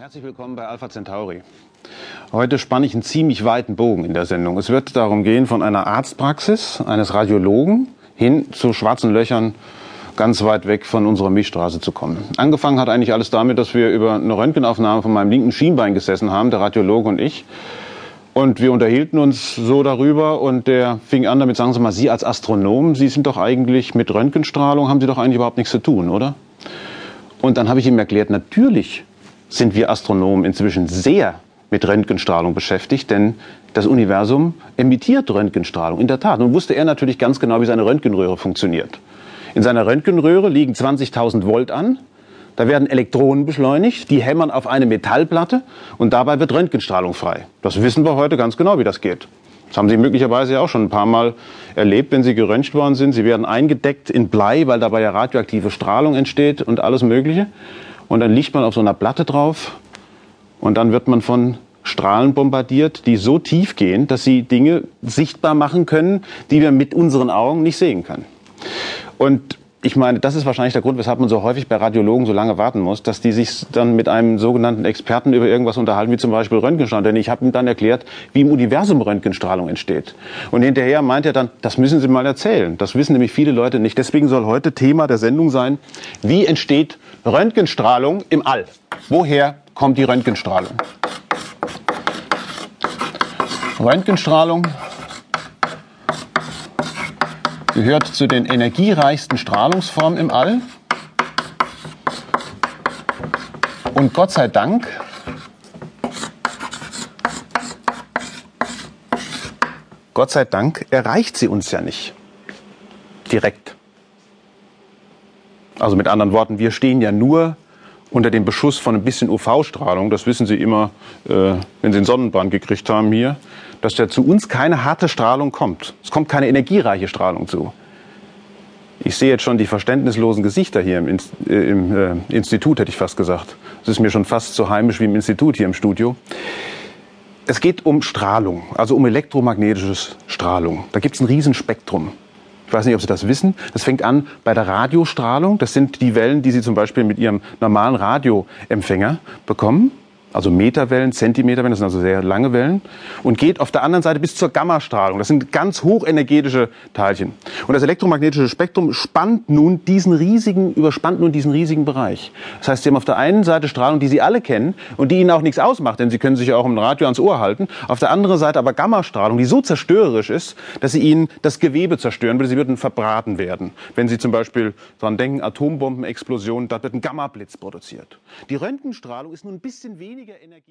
Herzlich willkommen bei Alpha Centauri. Heute spanne ich einen ziemlich weiten Bogen in der Sendung. Es wird darum gehen, von einer Arztpraxis eines Radiologen hin zu schwarzen Löchern ganz weit weg von unserer Milchstraße zu kommen. Angefangen hat eigentlich alles damit, dass wir über eine Röntgenaufnahme von meinem linken Schienbein gesessen haben, der Radiologe und ich. Und wir unterhielten uns so darüber und der fing an damit, sagen Sie mal, Sie als Astronom, Sie sind doch eigentlich mit Röntgenstrahlung, haben Sie doch eigentlich überhaupt nichts zu tun, oder? Und dann habe ich ihm erklärt, natürlich sind wir Astronomen inzwischen sehr mit Röntgenstrahlung beschäftigt, denn das Universum emittiert Röntgenstrahlung, in der Tat. Nun wusste er natürlich ganz genau, wie seine Röntgenröhre funktioniert. In seiner Röntgenröhre liegen 20.000 Volt an da werden Elektronen beschleunigt, die hämmern auf eine Metallplatte und dabei wird Röntgenstrahlung frei. Das wissen wir heute ganz genau, wie das geht. Das haben Sie möglicherweise ja auch schon ein paar Mal erlebt, wenn Sie geröntgt worden sind. Sie werden eingedeckt in Blei, weil dabei ja radioaktive Strahlung entsteht und alles Mögliche. Und dann liegt man auf so einer Platte drauf und dann wird man von Strahlen bombardiert, die so tief gehen, dass sie Dinge sichtbar machen können, die wir mit unseren Augen nicht sehen können. Und ich meine, das ist wahrscheinlich der Grund, weshalb man so häufig bei Radiologen so lange warten muss, dass die sich dann mit einem sogenannten Experten über irgendwas unterhalten, wie zum Beispiel Röntgenstrahlung. Denn ich habe ihm dann erklärt, wie im Universum Röntgenstrahlung entsteht. Und hinterher meint er dann, das müssen Sie mal erzählen. Das wissen nämlich viele Leute nicht. Deswegen soll heute Thema der Sendung sein, wie entsteht Röntgenstrahlung im All? Woher kommt die Röntgenstrahlung? Röntgenstrahlung gehört zu den energiereichsten Strahlungsformen im All. Und Gott sei Dank Gott sei Dank erreicht sie uns ja nicht direkt. Also mit anderen Worten, wir stehen ja nur unter dem Beschuss von ein bisschen UV-Strahlung. Das wissen Sie immer, äh, wenn Sie einen Sonnenbrand gekriegt haben hier dass da zu uns keine harte Strahlung kommt. Es kommt keine energiereiche Strahlung zu. Ich sehe jetzt schon die verständnislosen Gesichter hier im, Inst äh, im äh, Institut, hätte ich fast gesagt. Es ist mir schon fast so heimisch wie im Institut hier im Studio. Es geht um Strahlung, also um elektromagnetische Strahlung. Da gibt es ein Riesenspektrum. Ich weiß nicht, ob Sie das wissen. Das fängt an bei der Radiostrahlung. Das sind die Wellen, die Sie zum Beispiel mit Ihrem normalen Radioempfänger bekommen also Meterwellen, Zentimeterwellen, das sind also sehr lange Wellen, und geht auf der anderen Seite bis zur Gammastrahlung. Das sind ganz hochenergetische Teilchen. Und das elektromagnetische Spektrum spannt nun diesen riesigen, überspannt nun diesen riesigen Bereich. Das heißt, Sie haben auf der einen Seite Strahlung, die Sie alle kennen und die Ihnen auch nichts ausmacht, denn Sie können sich ja auch im Radio ans Ohr halten. Auf der anderen Seite aber Gammastrahlung, die so zerstörerisch ist, dass sie Ihnen das Gewebe zerstören würde. Sie würden verbraten werden. Wenn Sie zum Beispiel daran denken, Atombombenexplosion, da wird ein Gammablitz produziert. Die Röntgenstrahlung ist nun ein bisschen weniger weniger Energie